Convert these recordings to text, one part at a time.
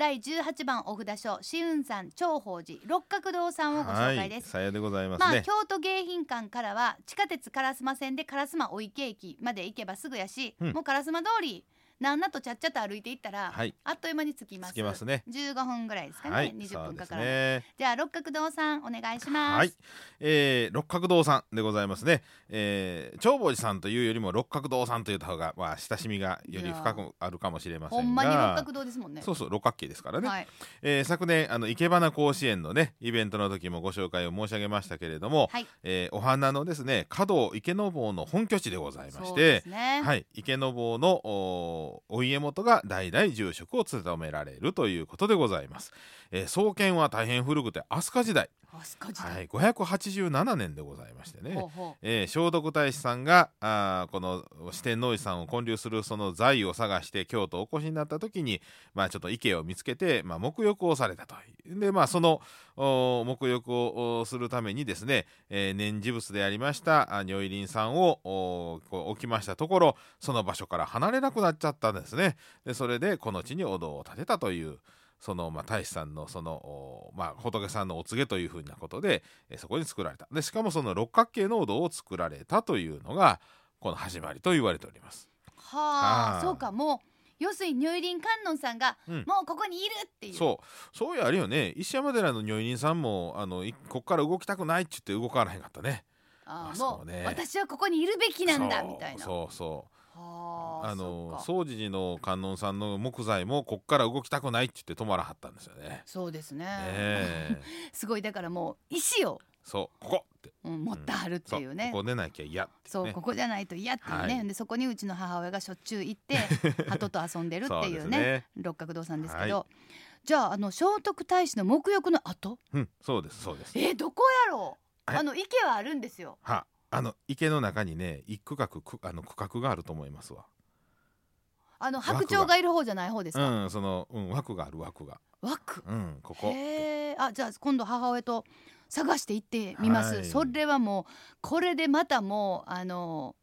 第18番お札書紫雲山長宝寺六角堂さんをご紹介です、さようでございますまあ、ね。京都迎賓館からは地下鉄烏丸線で烏丸お池駅まで行けばすぐやし、うんもう烏丸通りなんなとちゃっちゃと歩いていったら、はい。あっという間に着きます。着きますね。15分ぐらいですかね、はい、20そうです分かからね。じゃあ六角堂さんお願いします。はい、えー、六角堂さんでございますね。えー、長宝寺さんというよりも六角堂さんと言った方がまあ親しみがより深くあるかもしれませんが。ほんまに六角堂ですもんね。そうそう六角形ですからね。はい、えー昨年あの生け花甲子園のねイベントの時もご紹介を申し上げましたけれども、はい。えーお花のですね華道池坊の本拠地でございましてす、ね、はい、池坊のおお家元が代々住職を務められるということでございます。えー創建は大変古くて飛鳥時代、飛鳥時代、はい、587年でございましてね。ほうほう。えー聖徳太子さんがあーこの四天王寺さんを建立するその財を探して京都お越しになった時に、まあ、ちょっと池を見つけて、まあ、沐浴をされたとで、まあ、そのお沐浴をおするためにですね、えー念持仏でありましたあ如意輪さんを置きましたところその場所から離れなくなっちゃったんですね。でそれでこの地にお堂を建てたという。そのまあ大師さんのそのおまあ仏さんのお告げというふうなことで、えーそこに作られた。でしかもその六角形のお堂を作られたというのがこの始まりと言われております。はあそうか。もう要するに如意輪観音さんが、うん。もうここにいるっていう。そう。そういうあるよね。石山寺の如意輪さんもあのいこっから動きたくないって言って動かなへんかったね。ああーもうね。私はここにいるべきなんだみたいな。そうそう。はああの総持寺の観音さんの木材もこっから動きたくないって言って止まらはったんですよね。そうですね。ねえ。すごい。だからもう石を、そう。ここ。ってうん、持ってはるってそういうね、ここ出なきゃ嫌ね。そうここじゃないと嫌っていうね、はい。でそこにうちの母親がしょっちゅう行って 鳩と遊んでるっていうね。ね。六角堂さんですけど、はじゃああの聖徳太子の沐浴の後うんそうですそうです。えーどこやろうえあの池はあるんですよはあの池の中にね一区画くあの区画があると思いますわ。あの白鳥がいる方じゃない方ですか、うんその、うん、枠がある枠が。枠？うんここ。へえあじゃあ今度母親と探して行ってみます、はい。それはもうこれでまたもうあの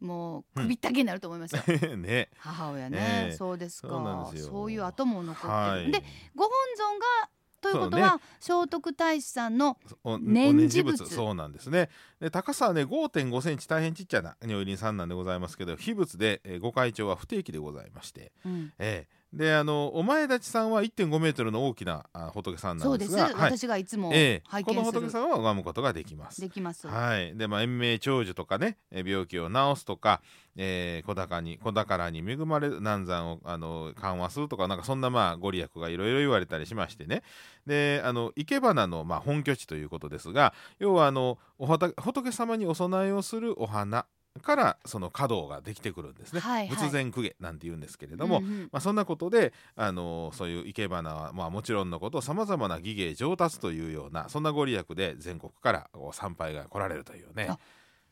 もう首ったけになると思いますよ、ね。母親ね、ええ。そうですか。そうなんですよ。そういう跡も残ってる、はい。でご本尊がということは、聖徳太子さんの念仏そうなんですね。で高さはね5.5センチ大変ちっちゃな如意輪さんなんでございますけど秘仏で、えーご会長は不定期でございまして、うん。ええであのお前立ちさんは1.5メートルの大きなあ仏さんなんですがはい。私がいつもええ。拝この見する、仏さんは拝むことができます。できます、はい、でまあ延命長寿とかねえ病気を治すとか、えー、小高に小宝に恵まれる難産をあの緩和するとかなんかそんなまあご利益がいろいろ言われたりしましてね。であの生け花のまあ本拠地ということですが要はあのお仏仏様にお供えをするお花からその華道ができてくるんですね、はいはい。仏前公家なんて言うんですけれども、うんうん。まあ、そんなことであのそういう生け花は、まあ、もちろんのことさまざまな技芸上達というようなそんなご利益で全国から参拝が来られるというね。あ。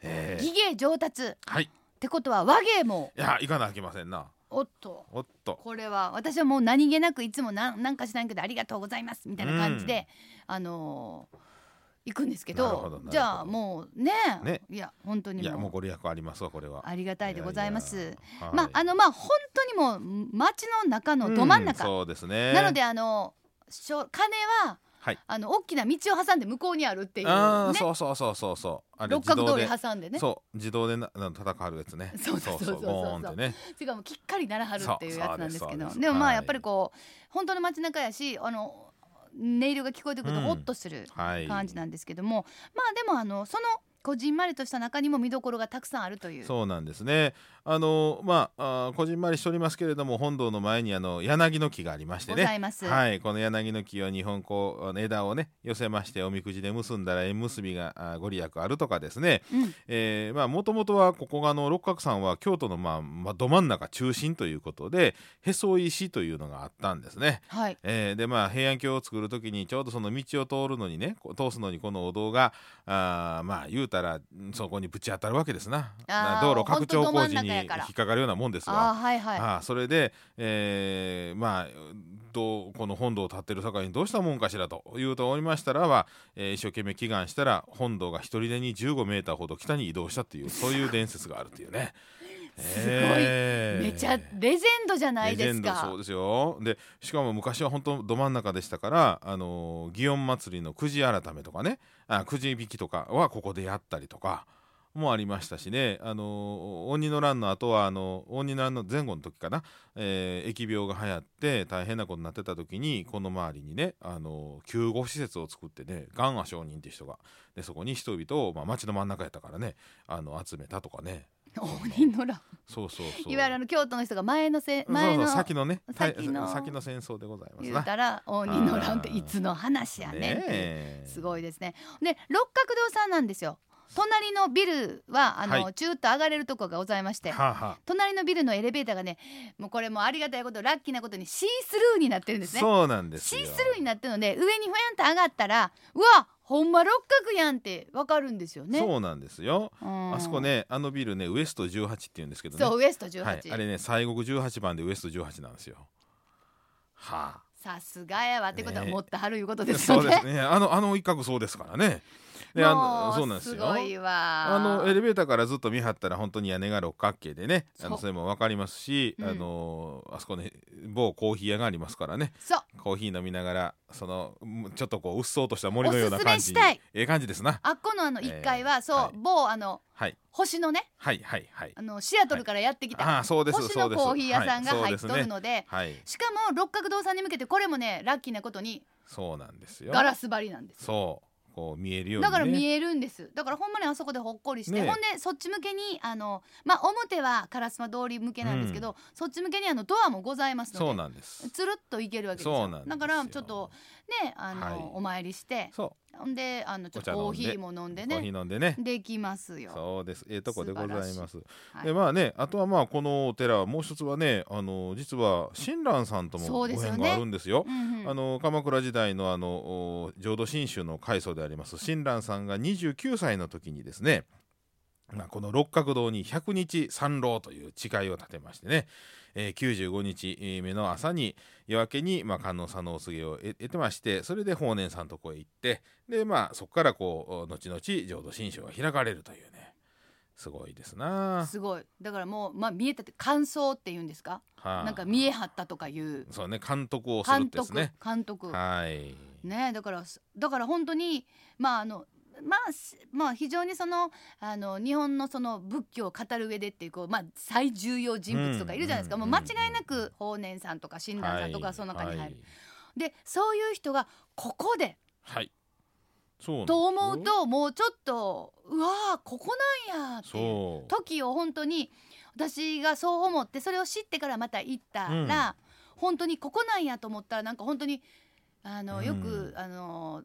えー技芸上達。っはい。てことは和芸も。いや行かなあきませんな。おっと。おっと。これは私はもう何気なくいつもなんなんか知らんけどありがとうございますみたいな感じで、あのー行くんですけどじゃあもうねね。いや本当にいやももううご利益ありますわこれは。ありがたいでございます。まああのまあ本当にもう街の中のど真ん中、うんそうですね。なのであのしょ金は、はい。あの大きな道を挟んで向こうにあるっていうあそうそうそうそうそう。六角通り挟んでね。そう自動でなな戦うやつね。そうそうそうそうそう。ボーンってね。しかもきっかりならはるっていうやつなんですけど。でもまはい。あやっぱりこう本当の街中やしあの音色が聞こえてくるとうんホッとするはい。感じなんですけども、まあでもあのそのこじんまりとした中にも見どころがたくさんあるというそうなんですね。あのまあこじんまりしておりますけれども本堂の前にあの柳の木がありましてごね。ざいます。はい、この柳の木を2本こう枝をね寄せましておみくじで結んだら縁結びがあご利益あるとかですねうんえーまあもともとはここがあの六角山は京都のまあ、まあ、ど真ん中中心ということでへそ石というのがあったんですね。はいえーでまあ平安京を作る時にちょうどその道を通るのにね通すのにこのお堂があーまあ言うたらんそこにぶち当たるわけですな道路拡張工事に引っからかかるようなもんですあわ。あはいはい。それで、えーまあどうこの本堂を建ってる境にどうしたもんかしらと言うとおりましたらば、えー一生懸命祈願したら本堂が一人でに15メーターほど北に移動したっていう そういう伝説があるというね。すごいえーめちゃレジェンドじゃないですレジェンドそかうですよでしかも昔は本当ど真ん中でしたからあの祇園祭りのくじ改めとかねあくじ引きとかはここでやったりとかもありましたしね。あの鬼の乱の後はあの鬼の乱の前後の時かな、えー疫病が流行って大変なことになってた時にこの周りにねあの救護施設を作ってねガンア上人って人が。でそこに人々を、まあ、町の真ん中やったからねあの集めたとかね。鬼の乱。そうそうそう。いわゆるあの京都の人が前のせ前の先のねた先の先の戦争でございます言なうたら鬼の乱っていつの話やねんっていうえすごいですね。で六角堂さんなんですよ。隣のビルはあの、はい。チューッと上がれるとこがございまして。はあ、は隣のビルのエレベーターがねもうこれもありがたいことラッキーなことにシースルーになってるんですね。そうなんですよ。シースルーになってるので上にふやんと上がったらうわほんま六角やんってわかるんですよね。そうなんですよ、うん。あそこねあのビルねウエスト18って言うんですけどね。そうウエスト18、はい、あれね西国18番でウエスト18なんですよ。はさすがやわってことはね。持ってはるいうことあですよね。そうですね。あのあの一角そうですからねであのもそうなんですよ。すごいわ。あのエレベーターからずっと見張ったら本当に屋根が六角形でねあのそうそれも分かりますし、うん。あのあそこね某コーヒー屋がありますからね。そう。コーヒー飲みながらそのうんちょっとこううっそうとした森のような感じ。ええ感じですな。あっこのあの1階は、そう、えーはい。某あのはい。星のねはいはいはい。あのシアトルからやってきた、ああそうです星のコーヒー屋さんがはい入っとるので,、はい。しかも六角堂さんに向けてこれもねラッキーなことにそうなんですよ。ガラス張りなんですよ。そうこう見えるように、ね、だから見えるんです。だからほんまにあそこでほっこりして、ねほんでそっち向けにあのまあ表は烏丸通り向けなんですけど、そっち向けにあのドアもございますのでそうなんです。つるっと行けるわけですよ。そうなんですよ。だからちょっとねあの、はい。お参りして。そほんであのちょっとコーヒーも飲んでうコーヒねー飲んでね。できますよ。そうです。ええとこでございます。はい。でまあねあとはまあこのお寺はもう一つはねあの実は親鸞さんともそご縁があるんですよ。うんうん。あの鎌倉時代のあのお浄土真宗の開祖であります親鸞さんが29歳の時にですね、まあ、この六角堂に100日参籠という誓いを立てましてね、えー95日目の朝に夜明けに、まあ、観音さんのお告げを得得てましてそれで法然さんのとこへ行ってで、まあ、そこからこう後々浄土真宗が開かれるというね。すごいですな。すごい。だからもう、まあ、見えたって感想っていうんですか？はあ。なんか見えはったとかいう。そうね監督をするん監督、ですね。監督。はい。ねだからだから本当にまああのまあしまあ非常にそのあの日本のその仏教を語る上でっていうこうまあ最重要人物とかいるじゃないですか、うんもう間違いなく法然さんとか親鸞さんとかその中に入る、はいでそういう人がここではい。そうとよ思うともうちょっとうわーここなんやっていう時を本当に私がそう思ってそれを知ってからまた行ったら、本当にここなんやと思ったらなんか本当にあのうん。よく、あの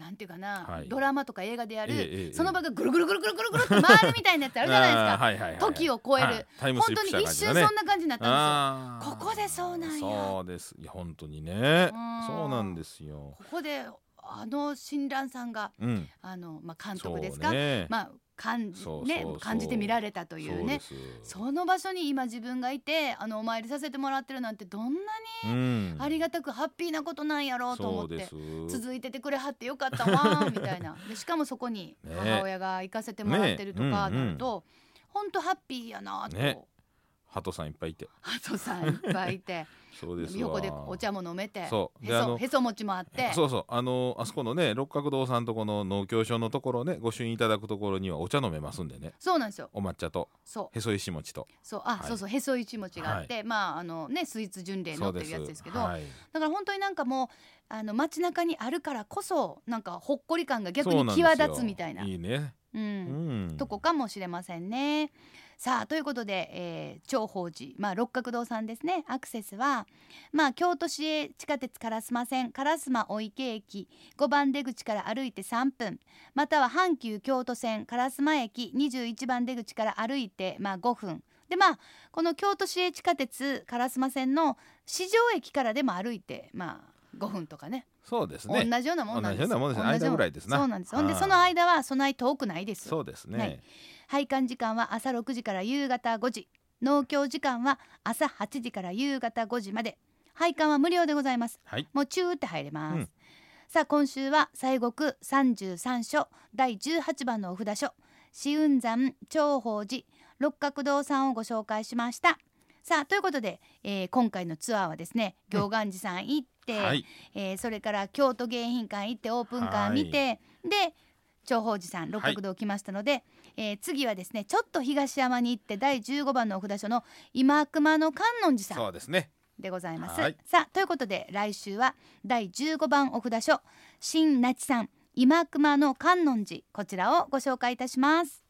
なんていうかな、はいドラマとか映画でやる、ええええその場がぐるぐるぐるぐるぐるぐるって回るみたいなやつあるじゃないですか。はいはいはい、時を超えるはいタイムスリップ本当に一した感じだね瞬そんな感じになったんあーここでそうなんやそうですいや本当にねうんそうなんですよですよ。ここであの親鸞さんがうんあの、まあ、監督ですか、そうねまあ感じね感じて見られたというね。その場所に今自分がいてあのお参りさせてもらってるなんてどんなうん。にありがたくハッピーなことなんやろうと思ってそうです。続いててくれはってよかったわ みたいな。でしかもそこにね。母親が行かせてもらってるとかね。なると、ほんとハッピーやなと、ね鳩さんいっぱいいて。ハトさんいっぱいいて。そうですわ。横でお茶も飲めて。へそう。であのそへそ餅もあって。そうそう。あのあそこのね六角堂さんとこの農協所のところねご朱印いただくところにはお茶飲めますんでね。そうなんですよ。お抹茶と。そう。へそ石餅と。そう。あ、はい。そうそうへそ一餅があって、まああのねスイーツ巡礼のっていうやつですけどはい。だから本当になんかもうあの街中にあるからこそなんかほっこり感が逆に際立つみたいな。いいねう、うん。んとこかもしれませんね。さあということで、えー、長宝寺、まあ、六角堂さんですね。アクセスは、まあ、京都市営地下鉄烏丸線烏丸御池駅5番出口から歩いて3分または阪急京都線烏丸駅21番出口から歩いて、まあ、5分。でまあこの京都市営地下鉄烏丸線の市場駅からでも歩いて、まあ、5分とかね。そうですね。同じようなもんなんです。同じようなもんです間ぐらいですな。そうなんです。ほんではいその間はそんなに遠くないです。そうですね、はい。拝観時間は朝6時から夕方5時。農協時間は朝8時から夕方5時まで。拝観は無料でございます。はい。もうチューって入れます、うん。さあ今週は西国33所第18番のお札所紫雲山長宝寺。六角堂さんをご紹介しました。さあということで、えー今回のツアーはですね行願寺さん行って、はい。えーそれから京都迎賓館行ってオープンカー見て、で長宝寺さん六角堂来ましたので、えー次はですねちょっと東山に行って第15番のお札所の今熊の観音寺さんそうですね。でございます。はい。さあということで来週は第15番お札所新那智さん今熊の観音寺こちらをご紹介いたします。